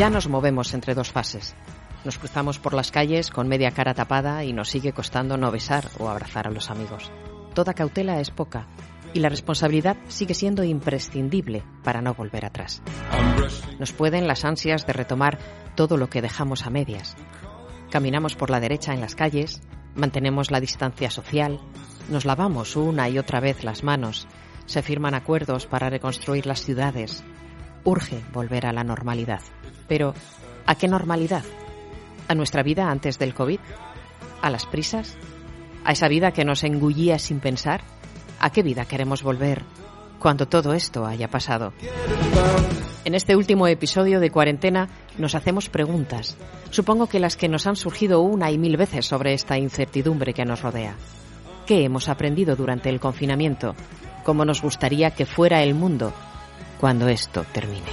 Ya nos movemos entre dos fases. Nos cruzamos por las calles con media cara tapada y nos sigue costando no besar o abrazar a los amigos. Toda cautela es poca y la responsabilidad sigue siendo imprescindible para no volver atrás. Nos pueden las ansias de retomar todo lo que dejamos a medias. Caminamos por la derecha en las calles, mantenemos la distancia social, nos lavamos una y otra vez las manos, se firman acuerdos para reconstruir las ciudades. Urge volver a la normalidad. Pero, ¿a qué normalidad? ¿A nuestra vida antes del COVID? ¿A las prisas? ¿A esa vida que nos engullía sin pensar? ¿A qué vida queremos volver cuando todo esto haya pasado? En este último episodio de cuarentena nos hacemos preguntas, supongo que las que nos han surgido una y mil veces sobre esta incertidumbre que nos rodea. ¿Qué hemos aprendido durante el confinamiento? ¿Cómo nos gustaría que fuera el mundo cuando esto termine?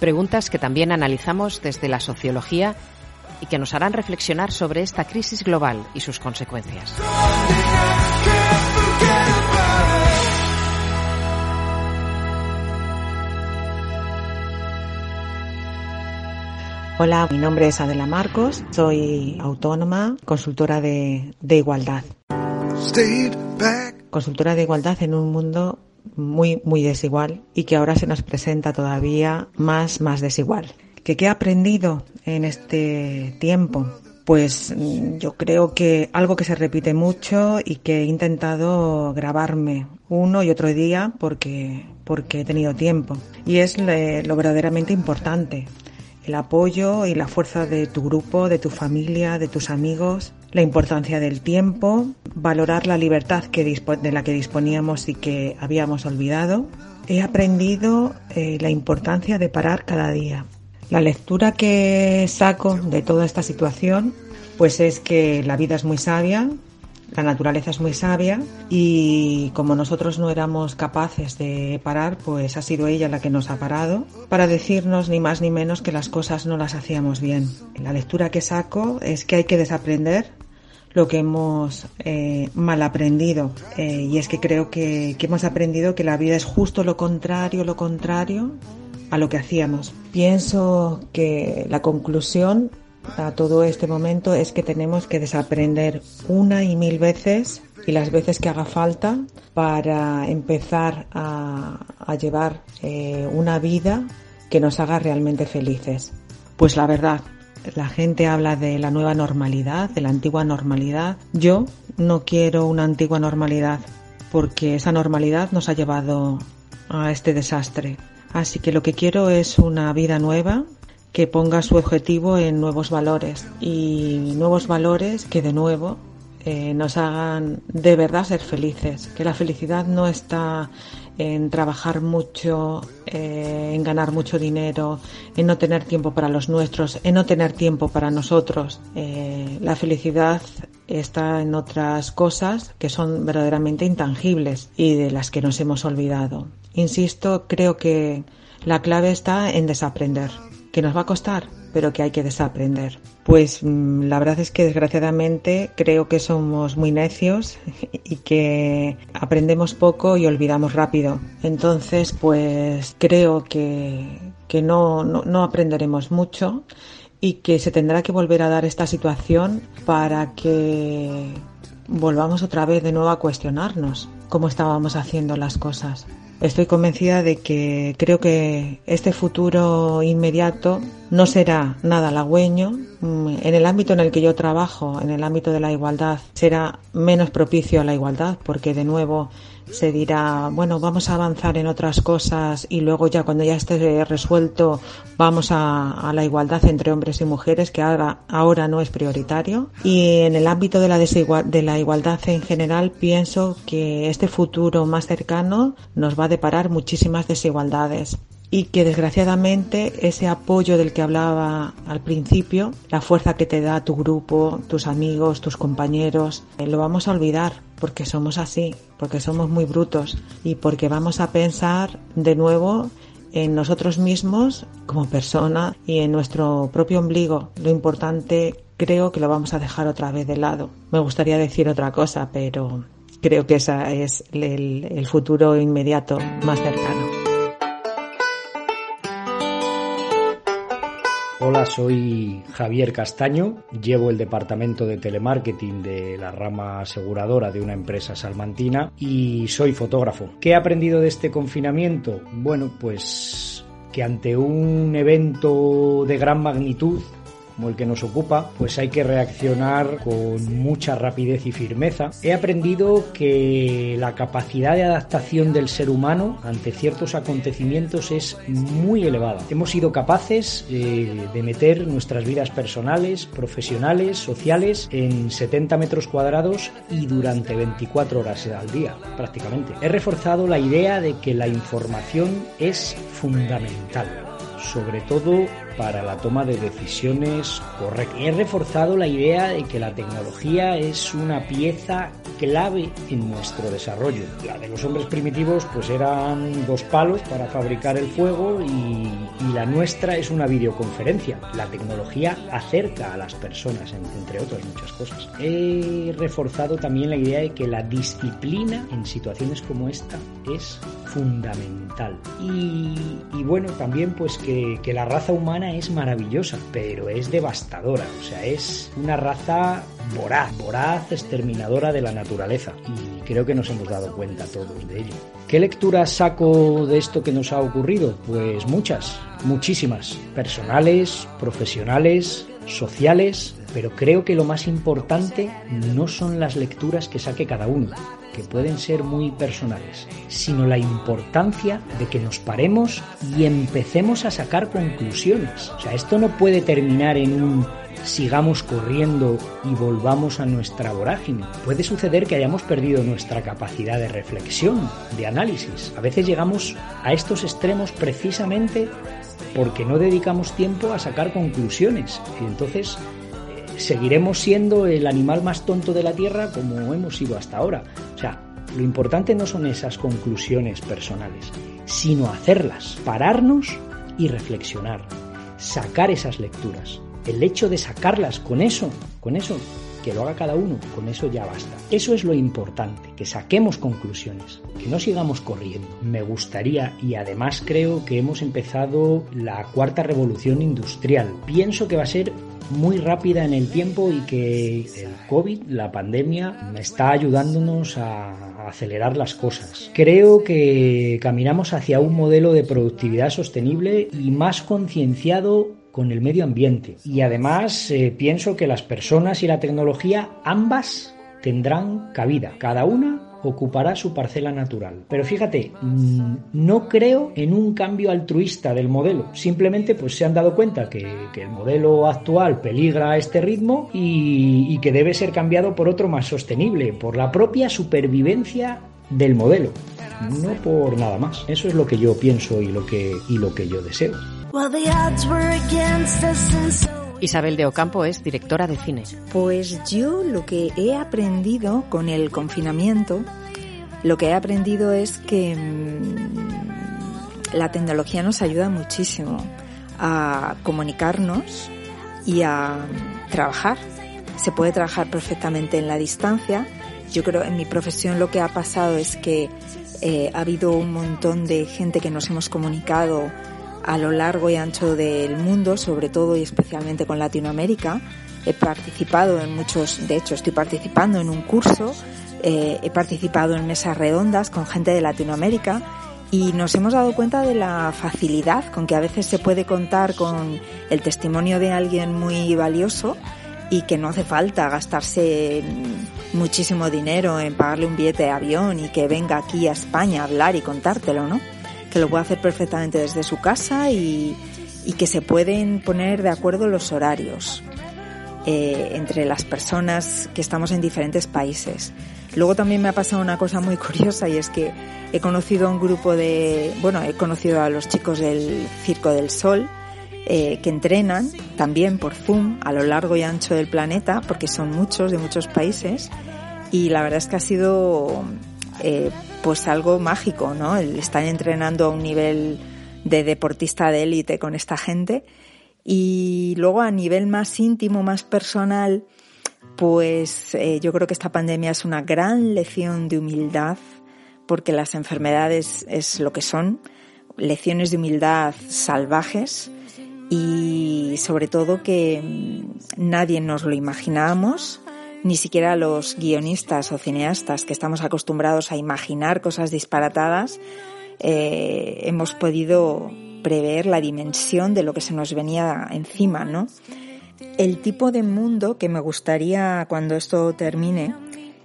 Preguntas que también analizamos desde la sociología y que nos harán reflexionar sobre esta crisis global y sus consecuencias. Hola, mi nombre es Adela Marcos, soy autónoma, consultora de, de igualdad. Consultora de igualdad en un mundo muy, muy desigual y que ahora se nos presenta todavía más, más desigual. ¿Qué, qué he aprendido en este tiempo? Pues mm, yo creo que algo que se repite mucho y que he intentado grabarme uno y otro día porque, porque he tenido tiempo. Y es lo verdaderamente importante, el apoyo y la fuerza de tu grupo, de tu familia, de tus amigos, la importancia del tiempo, valorar la libertad que de la que disponíamos y que habíamos olvidado. He aprendido eh, la importancia de parar cada día. La lectura que saco de toda esta situación pues es que la vida es muy sabia, la naturaleza es muy sabia y como nosotros no éramos capaces de parar, pues ha sido ella la que nos ha parado para decirnos ni más ni menos que las cosas no las hacíamos bien. La lectura que saco es que hay que desaprender lo que hemos eh, mal aprendido eh, y es que creo que, hemos aprendido que la vida es justo lo contrario, lo contrario a lo que hacíamos. Pienso que la conclusión a todo este momento es que tenemos que desaprender una y mil veces y las veces que haga falta para empezar a, llevar eh, una vida que nos haga realmente felices. Pues la verdad, la gente habla de la nueva normalidad, de la antigua normalidad. Yo no quiero una antigua normalidad porque esa normalidad nos ha llevado a este desastre. Así que lo que quiero es una vida nueva que ponga su objetivo en nuevos valores y nuevos valores que de nuevo eh, nos hagan de verdad ser felices, que la felicidad no está en trabajar mucho, eh, en ganar mucho dinero, en no tener tiempo para los nuestros, en no tener tiempo para nosotros. Eh, la felicidad está en otras cosas que son verdaderamente intangibles y de las que nos hemos olvidado. Insisto, creo que la clave está en desaprender que nos va a costar, pero que hay que desaprender. Pues mm, la verdad es que desgraciadamente creo que somos muy necios y que aprendemos poco y olvidamos rápido. Entonces, pues creo que, que no, no, no aprenderemos mucho y que se tendrá que volver a dar esta situación para que volvamos otra vez de nuevo a cuestionarnos cómo estábamos haciendo las cosas. Estoy convencida de que creo que este futuro inmediato no será nada halagüeño. Mm, en el ámbito en el que yo trabajo, en el ámbito de la igualdad, será menos propicio a la igualdad porque de nuevo se dirá, bueno, vamos a avanzar en otras cosas y luego ya cuando ya esté resuelto vamos a, la igualdad entre hombres y mujeres, que ahora, ahora no es prioritario. Y en el ámbito de la, de la igualdad en general, pienso que este futuro más cercano nos va a deparar muchísimas desigualdades y que desgraciadamente ese apoyo del que hablaba al principio, la fuerza que te da tu grupo, tus amigos, tus compañeros, eh, lo vamos a olvidar porque somos así, porque somos muy brutos y porque vamos a pensar de nuevo en nosotros mismos como persona y en nuestro propio ombligo. Lo importante creo que lo vamos a dejar otra vez de lado. Me gustaría decir otra cosa, pero creo que ese es el, el futuro inmediato más cercano. Hola, soy Javier Castaño, llevo el departamento de telemarketing de la rama aseguradora de una empresa salmantina y soy fotógrafo. ¿Qué he aprendido de este confinamiento? Bueno, pues que ante un evento de gran magnitud el que nos ocupa, pues hay que reaccionar con mucha rapidez y firmeza. He aprendido que la capacidad de adaptación del ser humano ante ciertos acontecimientos es muy elevada. Hemos sido capaces eh, de meter nuestras vidas personales, profesionales, sociales en 70 metros cuadrados y durante 24 horas al día, prácticamente. He reforzado la idea de que la información es fundamental sobre todo para la toma de decisiones correctas. He reforzado la idea de que la tecnología es una pieza clave en nuestro desarrollo. La de los hombres primitivos pues eran dos palos para fabricar el fuego y, la nuestra es una videoconferencia. La tecnología acerca a las personas, entre otras muchas cosas. He reforzado también la idea de que la disciplina en situaciones como esta es fundamental. Y, bueno, también pues que, que la raza humana es maravillosa, pero es devastadora. O sea, es una raza voraz, voraz, exterminadora de la naturaleza. Y creo que nos hemos dado cuenta todos de ello. ¿Qué lecturas saco de esto que nos ha ocurrido? Pues muchas, muchísimas. Personales, profesionales, sociales, pero creo que lo más importante no son las lecturas que saque cada uno, que pueden ser muy personales, sino la importancia de que nos paremos y empecemos a sacar conclusiones. O sea, esto no puede terminar en un sigamos corriendo y volvamos a nuestra vorágine. Puede suceder que hayamos perdido nuestra capacidad de reflexión, de análisis. A veces llegamos a estos extremos precisamente porque no dedicamos tiempo a sacar conclusiones. Y entonces seguiremos siendo el animal más tonto de la Tierra como hemos sido hasta ahora. O sea, lo importante no son esas conclusiones personales, sino hacerlas, pararnos y reflexionar, sacar esas lecturas. El hecho de sacarlas con eso, con eso, que lo haga cada uno, con eso ya basta. Eso es lo importante, que saquemos conclusiones, que no sigamos corriendo. Me gustaría y además creo que hemos empezado la cuarta revolución industrial. Pienso que va a ser muy rápida en el tiempo y que el COVID, la pandemia, está ayudándonos a acelerar las cosas. Creo que caminamos hacia un modelo de productividad sostenible y más concienciado con el medio ambiente. Y además eh, pienso que las personas y la tecnología ambas tendrán cabida. Cada una ocupará su parcela natural. Pero fíjate, mm, no creo en un cambio altruista del modelo. Simplemente pues se han dado cuenta que, el modelo actual peligra a este ritmo y, que debe ser cambiado por otro más sostenible, por la propia supervivencia del modelo, no por nada más. Eso es lo que yo pienso y lo que, y lo que yo deseo. Isabel de Ocampo es directora de cine. Pues yo lo que he aprendido con el confinamiento, lo que he aprendido es que mm, la tecnología nos ayuda muchísimo a comunicarnos y a trabajar. Se puede trabajar perfectamente en la distancia. Yo creo en mi profesión lo que ha pasado es que eh, ha habido un montón de gente que nos hemos comunicado a lo largo y ancho del mundo, sobre todo y especialmente con Latinoamérica. He participado en muchos, de hecho estoy participando en un curso, eh, he participado en mesas redondas con gente de Latinoamérica y nos hemos dado cuenta de la facilidad con que a veces se puede contar con el testimonio de alguien muy valioso y que no hace falta gastarse muchísimo dinero en pagarle un billete de avión y que venga aquí a España a hablar y contártelo, ¿no? Que lo puede hacer perfectamente desde su casa y, que se pueden poner de acuerdo los horarios eh, entre las personas que estamos en diferentes países. Luego también me ha pasado una cosa muy curiosa y es que he conocido a un grupo de, bueno, he conocido a los chicos del Circo del Sol eh, que entrenan también por Zoom a lo largo y ancho del planeta porque son muchos de muchos países y la verdad es que ha sido eh, pues algo mágico, ¿no? Estar entrenando a un nivel de deportista de élite con esta gente. Y luego a nivel más íntimo, más personal, pues eh, yo creo que esta pandemia es una gran lección de humildad, porque las enfermedades es lo que son, lecciones de humildad salvajes y sobre todo que mm, nadie nos lo imaginábamos, ni siquiera los guionistas o cineastas que estamos acostumbrados a imaginar cosas disparatadas, eh, hemos podido prever la dimensión de lo que se nos venía encima, ¿no? el tipo de mundo que me gustaría cuando esto termine,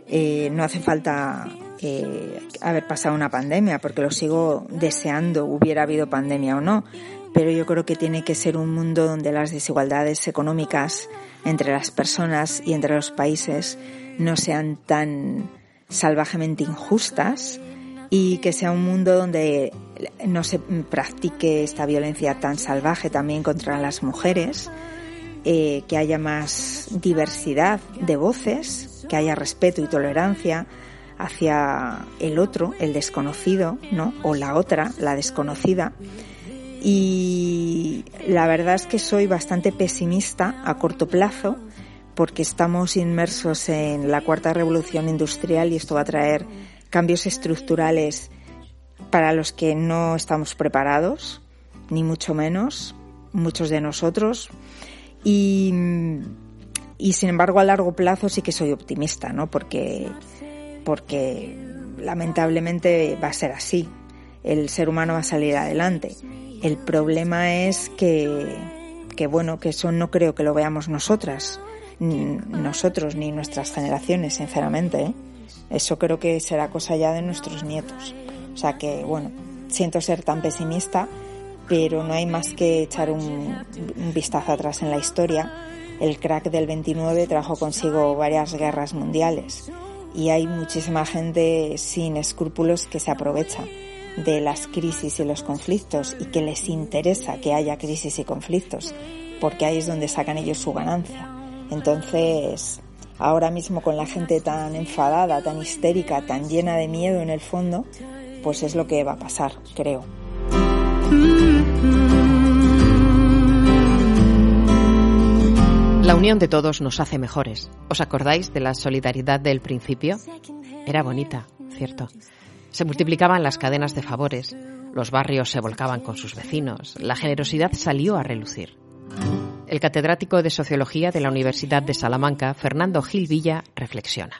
eh, no hace falta eh, haber pasado una pandemia, porque lo sigo deseando, hubiera habido pandemia o no, pero yo creo que tiene que ser un mundo donde las desigualdades económicas entre las personas y entre los países no sean tan salvajemente injustas y que sea un mundo donde no se practique esta violencia tan salvaje también contra las mujeres, eh, que haya más diversidad de voces, que haya respeto y tolerancia hacia el otro, el desconocido, ¿no? O la otra, la desconocida. Y la verdad es que soy bastante pesimista a corto plazo porque estamos inmersos en la cuarta revolución industrial y esto va a traer cambios estructurales para los que no estamos preparados, ni mucho menos, muchos de nosotros. Y, y sin embargo a largo plazo sí que soy optimista, ¿no? Porque, porque lamentablemente va a ser así. El ser humano va a salir adelante. El problema es que, que bueno, que eso no creo que lo veamos nosotras, nosotros ni nuestras generaciones, sinceramente. ¿eh? Eso creo que será cosa ya de nuestros nietos. O sea que, bueno, siento ser tan pesimista, pero no hay más que echar un, vistazo atrás en la historia. El crack del 29 trajo consigo varias guerras mundiales y hay muchísima gente sin escrúpulos que se aprovecha de las crisis y los conflictos y que les interesa que haya crisis y conflictos, porque ahí es donde sacan ellos su ganancia. Entonces, ahora mismo con la gente tan enfadada, tan histérica, tan llena de miedo en el fondo, pues es lo que va a pasar, creo. La unión de todos nos hace mejores. ¿Os acordáis de la solidaridad del principio? Era bonita, ¿cierto? Se multiplicaban las cadenas de favores, los barrios se volcaban con sus vecinos, la generosidad salió a relucir. El catedrático de Sociología de la Universidad de Salamanca, Fernando Gil Villa, reflexiona.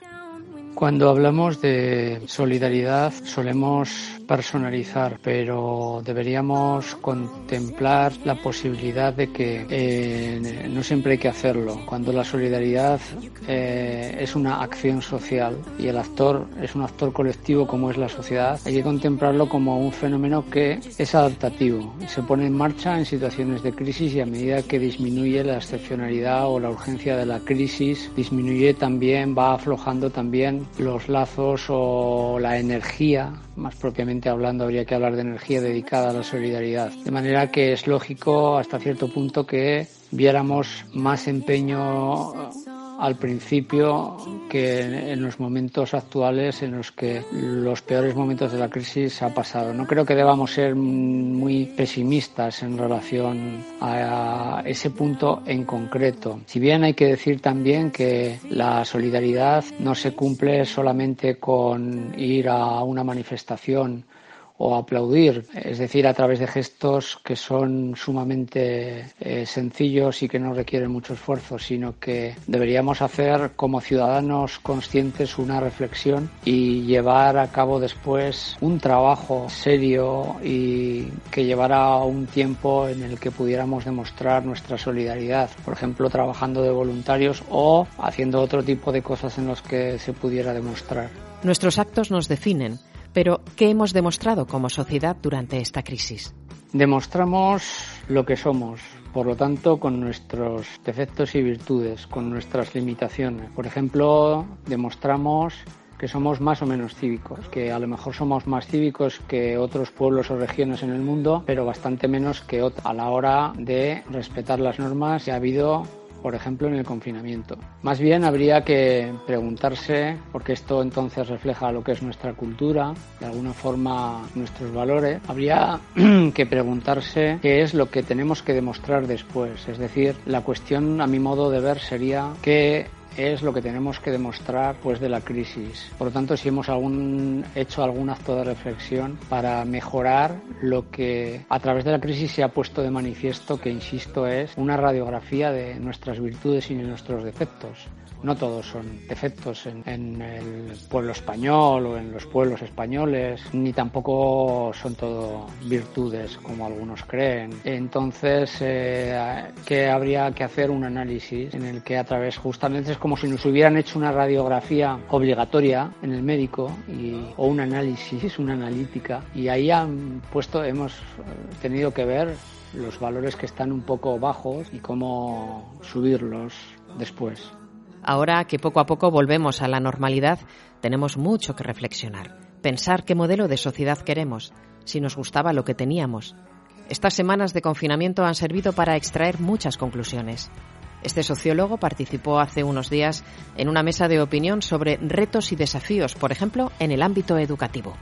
Cuando hablamos de solidaridad solemos personalizar, pero deberíamos contemplar la posibilidad de que eh, no siempre hay que hacerlo. Cuando la solidaridad eh, es una acción social y el actor es un actor colectivo como es la sociedad, hay que contemplarlo como un fenómeno que es adaptativo se pone en marcha en situaciones de crisis y a medida que disminuye la excepcionalidad o la urgencia de la crisis, disminuye también, va aflojando también los lazos o la energía más propiamente hablando, habría que hablar de energía dedicada a la solidaridad. De manera que es lógico hasta cierto punto que viéramos más empeño al principio que en los momentos actuales en los que los peores momentos de la crisis ha pasado. No creo que debamos ser muy pesimistas en relación a ese punto en concreto. Si bien hay que decir también que la solidaridad no se cumple solamente con ir a una manifestación o aplaudir, es decir, a través de gestos que son sumamente eh, sencillos y que no requieren mucho esfuerzo, sino que deberíamos hacer como ciudadanos conscientes una reflexión y llevar a cabo después un trabajo serio y que llevara un tiempo en el que pudiéramos demostrar nuestra solidaridad, por ejemplo, trabajando de voluntarios o haciendo otro tipo de cosas en los que se pudiera demostrar. Nuestros actos nos definen, pero ¿qué hemos demostrado como sociedad durante esta crisis? Demostramos lo que somos, por lo tanto, con nuestros defectos y virtudes, con nuestras limitaciones. Por ejemplo, demostramos que somos más o menos cívicos, que a lo mejor somos más cívicos que otros pueblos o regiones en el mundo, pero bastante menos que otros. A la hora de respetar las normas, ha habido por ejemplo, en el confinamiento. Más bien habría que preguntarse, porque esto entonces refleja lo que es nuestra cultura, de alguna forma nuestros valores, habría que preguntarse qué es lo que tenemos que demostrar después. Es decir, la cuestión, a mi modo de ver, sería que es lo que tenemos que demostrar pues de la crisis. Por lo tanto, si hemos hecho algún acto de reflexión para mejorar lo que a través de la crisis se ha puesto de manifiesto, que insisto es una radiografía de nuestras virtudes y de nuestros defectos no todos son defectos en, el pueblo español o en los pueblos españoles, ni tampoco son todo virtudes como algunos creen. Entonces, eh, que habría que hacer un análisis en el que a través, justamente es como si nos hubieran hecho una radiografía obligatoria en el médico y, o un análisis, una analítica, y ahí han puesto, hemos tenido que ver los valores que están un poco bajos y cómo subirlos después. Ahora que poco a poco volvemos a la normalidad, tenemos mucho que reflexionar, pensar qué modelo de sociedad queremos, si nos gustaba lo que teníamos. Estas semanas de confinamiento han servido para extraer muchas conclusiones. Este sociólogo participó hace unos días en una mesa de opinión sobre retos y desafíos, por ejemplo, en el ámbito educativo.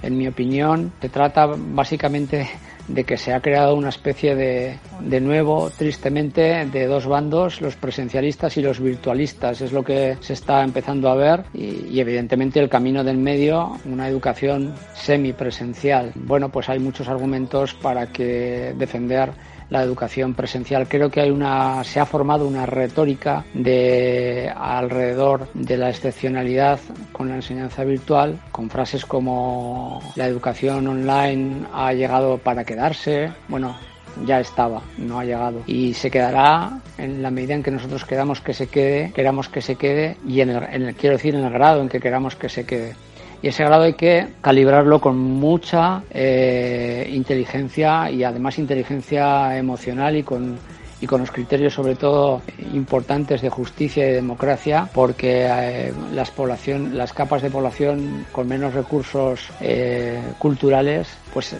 En mi opinión, se trata básicamente de que se ha creado una especie de, de nuevo, tristemente, de dos bandos, los presencialistas y los virtualistas. Es lo que se está empezando a ver y, y evidentemente el camino del medio, una educación semipresencial. Bueno, pues hay muchos argumentos para que defender la educación presencial. Creo que hay una, se ha formado una retórica de alrededor de la excepcionalidad con la enseñanza virtual, con frases como la educación online ha llegado para quedarse. Bueno, ya estaba, no ha llegado. Y se quedará en la medida en que nosotros queramos que se quede, queramos que se quede y en el, en el quiero decir en el grado en que queramos que se quede y ese grado hay que calibrarlo con mucha eh, inteligencia y además inteligencia emocional y con y con los criterios sobre todo importantes de justicia y democracia porque eh, las población las capas de población con menos recursos eh, culturales pues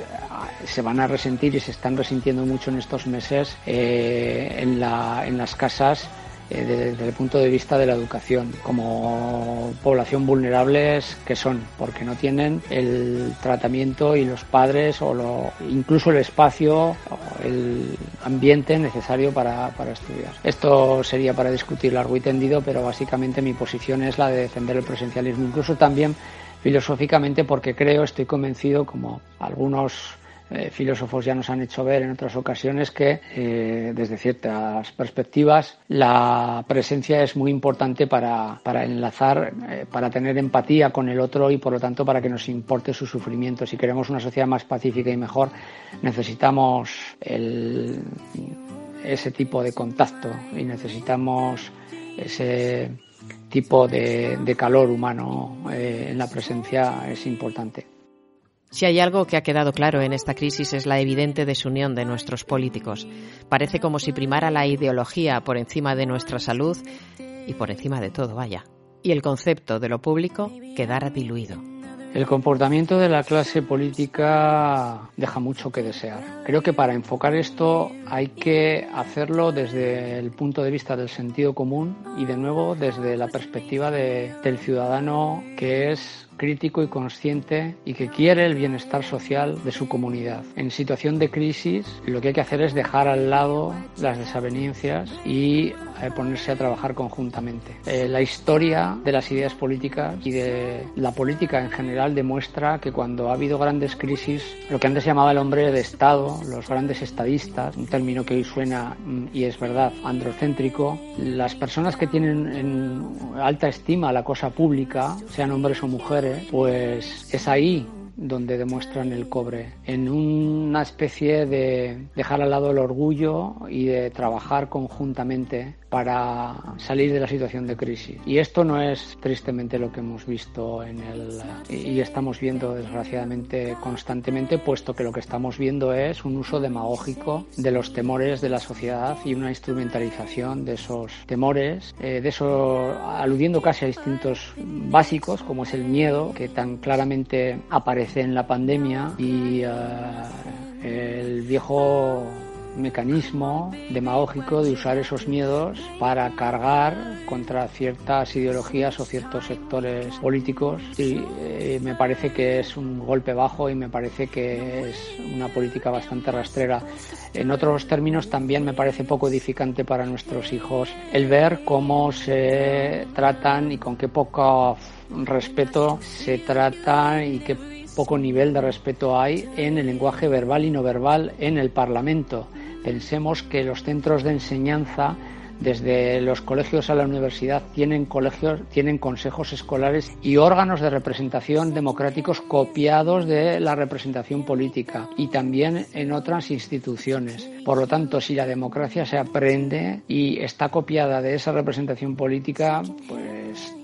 se van a resentir y se están resintiendo mucho en estos meses en, la, en las casas eh, desde, el punto de vista de la educación, como población vulnerables que son, porque no tienen el tratamiento y los padres o lo, incluso el espacio, o el ambiente necesario para, para estudiar. Esto sería para discutir largo y tendido, pero básicamente mi posición es la de defender el presencialismo, incluso también filosóficamente porque creo, estoy convencido, como algunos eh, filósofos ya nos han hecho ver en otras ocasiones que eh, desde ciertas perspectivas la presencia es muy importante para, para enlazar, eh, para tener empatía con el otro y por lo tanto para que nos importe su sufrimiento. Si queremos una sociedad más pacífica y mejor, necesitamos ese tipo de contacto y necesitamos ese tipo de calor humano en la presencia es importante. Si hay algo que ha quedado claro en esta crisis es la evidente desunión de nuestros políticos. Parece como si primara la ideología por encima de nuestra salud y por encima de todo, vaya. Y el concepto de lo público quedara diluido. El comportamiento de la clase política deja mucho que desear. Creo que para enfocar esto hay que hacerlo desde el punto de vista del sentido común y de nuevo desde la perspectiva del ciudadano que es crítico y consciente y que quiere el bienestar social de su comunidad. En situación de crisis, lo que hay que hacer es dejar al lado las desavenencias y eh, ponerse a trabajar conjuntamente. Eh, la historia de las ideas políticas y de la política en general demuestra que cuando ha habido grandes crisis, lo que antes se llamaba el hombre de Estado, los grandes estadistas, un término que hoy suena, mm, y es verdad, androcéntrico, las personas que tienen en alta estima la cosa pública, sean hombres o mujeres, pues es ahí donde demuestran el cobre, en una especie de dejar al lado el orgullo y de trabajar conjuntamente para salir de la situación de crisis. Y esto no es tristemente lo que hemos visto en el y estamos viendo desgraciadamente constantemente, puesto que lo que estamos viendo es un uso demagógico de los temores de la sociedad y una instrumentalización de esos temores, eh, de eso aludiendo casi a instintos básicos como es el miedo que tan claramente aparece en la pandemia y eh, el viejo mecanismo demagógico de usar esos miedos para cargar contra ciertas ideologías o ciertos sectores políticos y eh, me parece que es un golpe bajo y me parece que es una política bastante rastrera. En otros términos también me parece poco edificante para nuestros hijos el ver cómo se tratan y con qué poco respeto se trata y qué poco nivel de respeto hay en el lenguaje verbal y no verbal en el Parlamento. Pensemos que los centros de enseñanza desde los colegios a la universidad tienen colegios, tienen consejos escolares y órganos de representación democráticos copiados de la representación política y también en otras instituciones. Por lo tanto, si la democracia se aprende y está copiada de esa representación política, pues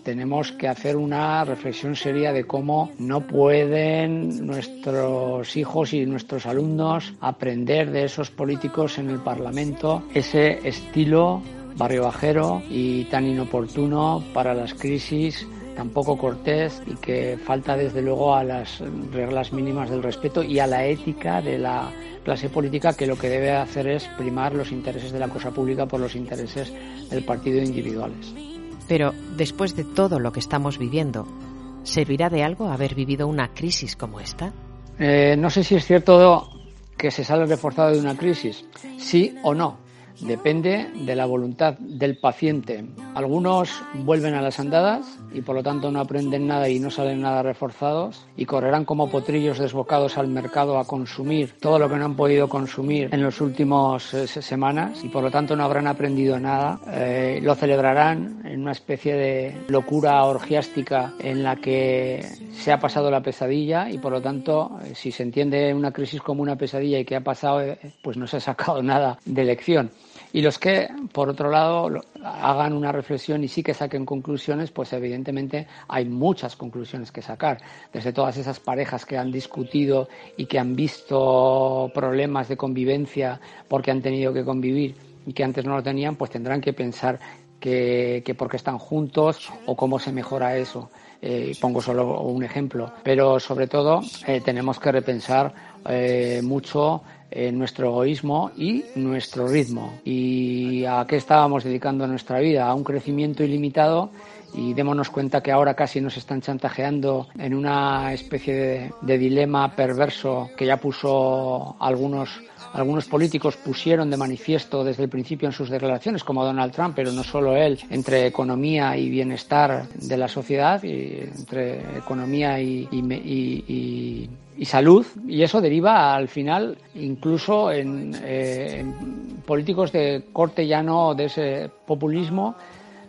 tenemos que hacer una reflexión seria de cómo no pueden nuestros hijos y nuestros alumnos aprender de esos políticos en el Parlamento ese estilo barrio bajero y tan inoportuno para las crisis tan poco cortés y que falta desde luego a las reglas mínimas del respeto y a la ética de la clase política que lo que debe hacer es primar los intereses de la cosa pública por los intereses del partido individuales. Pero después de todo lo que estamos viviendo, ¿servirá de algo haber vivido una crisis como esta? Eh, no sé si es cierto que se sale reforzado de una crisis, sí o no. Depende de la voluntad del paciente. Algunos vuelven a las andadas y por lo tanto no aprenden nada y no salen nada reforzados y correrán como potrillos desbocados al mercado a consumir todo lo que no han podido consumir en las últimas eh, semanas y por lo tanto no habrán aprendido nada. Eh, lo celebrarán en una especie de locura orgiástica en la que se ha pasado la pesadilla y por lo tanto eh, si se entiende una crisis como una pesadilla y que ha pasado pues no se ha sacado nada de lección. Y los que, por otro lado, hagan una reflexión y sí que saquen conclusiones, pues evidentemente hay muchas conclusiones que sacar. Desde todas esas parejas que han discutido y que han visto problemas de convivencia porque han tenido que convivir y que antes no lo tenían, pues tendrán que pensar que, que por qué están juntos o cómo se mejora eso. Eh, pongo solo un ejemplo, pero sobre todo eh, tenemos que repensar eh, mucho nuestro egoísmo y nuestro ritmo. ¿Y a qué estábamos dedicando nuestra vida? A un crecimiento ilimitado y démonos cuenta que ahora casi nos están chantajeando en una especie de, dilema perverso que ya puso algunos algunos políticos pusieron de manifiesto desde el principio en sus declaraciones, como Donald Trump, pero no solo él, entre economía y bienestar de la sociedad, y entre economía y, salud, y eso deriva al final incluso en, eh, políticos de corte llano de ese populismo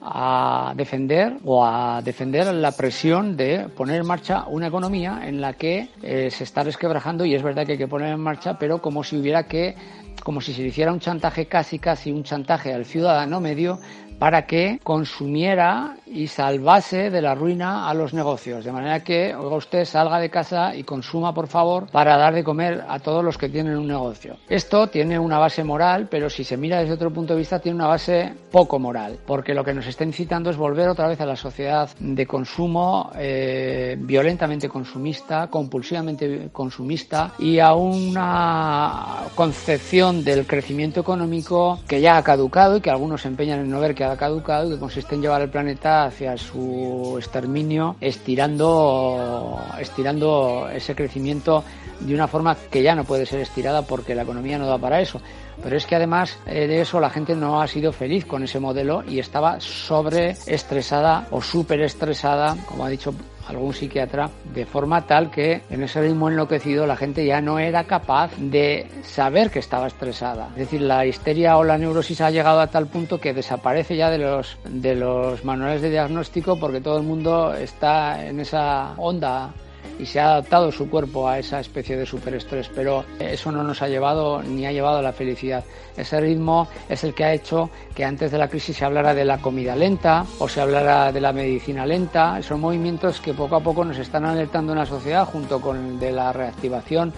a defender o a defender la presión de poner en marcha una economía en la que eh, se está resquebrajando y es verdad que hay que poner en marcha, pero como si hubiera que, como si se hiciera un chantaje casi casi un chantaje al ciudadano medio para que consumiera y salvase de la ruina a los negocios. De manera que, oiga usted, salga de casa y consuma, por favor, para dar de comer a todos los que tienen un negocio. Esto tiene una base moral, pero si se mira desde otro punto de vista, tiene una base poco moral, porque lo que nos está incitando es volver otra vez a la sociedad de consumo eh, violentamente consumista, compulsivamente consumista y a una concepción del crecimiento económico que ya ha caducado y que algunos se empeñan en no ver que ha caducado, que consiste en llevar el planeta hacia su exterminio, estirando, estirando ese crecimiento de una forma que ya no puede ser estirada porque la economía no da para eso. Pero es que además eh, de eso la gente no ha sido feliz con ese modelo y estaba sobreestresada o súper estresada, como ha dicho algún psiquiatra, de forma tal que en ese ritmo enloquecido la gente ya no era capaz de saber que estaba estresada. Es decir, la histeria o la neurosis ha llegado a tal punto que desaparece ya de los, de los manuales de diagnóstico porque todo el mundo está en esa onda y se ha adaptado su cuerpo a esa especie de superestrés, pero eso no nos ha llevado ni ha llevado a la felicidad. Ese ritmo es el que ha hecho que antes de la crisis se hablara de la comida lenta o se hablara de la medicina lenta. Son movimientos que poco a poco nos están alertando en la sociedad junto con de la reactivación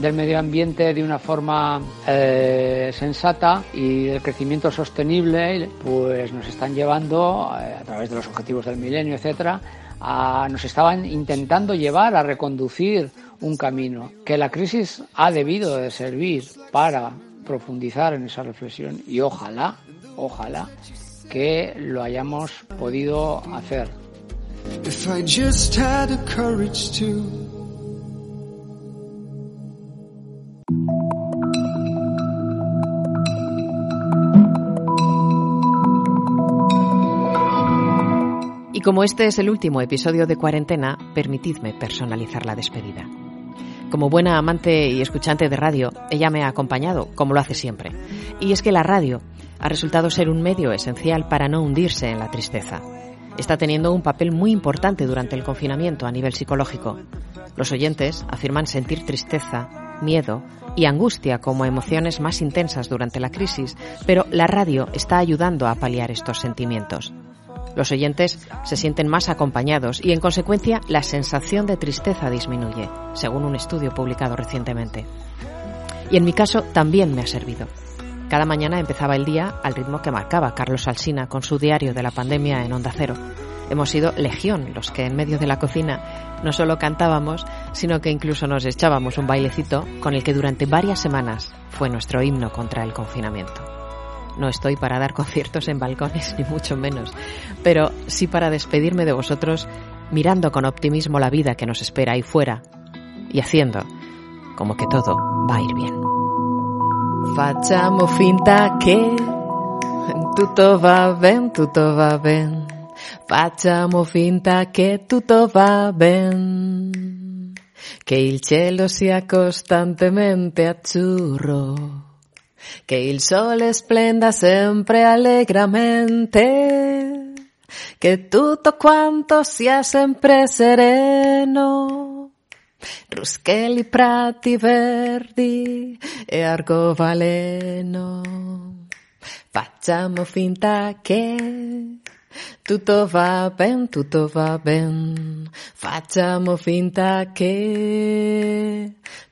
del medio ambiente de una forma eh, sensata y del crecimiento sostenible, pues nos están llevando eh, a través de los objetivos del milenio, etcétera, nos estaban intentando llevar a reconducir un camino, que la crisis ha debido de servir para profundizar en esa reflexión y ojalá, ojalá que lo hayamos podido hacer. Y como este es el último episodio de cuarentena, permitidme personalizar la despedida. Como buena amante y escuchante de radio, ella me ha acompañado, como lo hace siempre. Y es que la radio ha resultado ser un medio esencial para no hundirse en la tristeza. Está teniendo un papel muy importante durante el confinamiento a nivel psicológico. Los oyentes afirman sentir tristeza, miedo y angustia como emociones más intensas durante la crisis, pero la radio está ayudando a paliar estos sentimientos. Los oyentes se sienten más acompañados y, en consecuencia, la sensación de tristeza disminuye, según un estudio publicado recientemente. Y en mi caso también me ha servido. Cada mañana empezaba el día al ritmo que marcaba Carlos Alsina con su diario de la pandemia en Onda Cero. Hemos sido legión los que en medio de la cocina no solo cantábamos, sino que incluso nos echábamos un bailecito con el que durante varias semanas fue nuestro himno contra el confinamiento. No estoy para dar conciertos en balcones, ni mucho menos, pero sí para despedirme de vosotros mirando con optimismo la vida que nos espera ahí fuera y haciendo como que todo va a ir bien. Facciamo finta che tutto va ben, tutto va ben. Facciamo finta che tutto va ben. Che il cielo sia costantemente azzurro che il sole splenda sempre allegramente, che tutto quanto sia sempre sereno. Ruschelli, prati verdi e arcobaleno. Facciamo finta che tutto va ben, tutto va ben. Facciamo finta che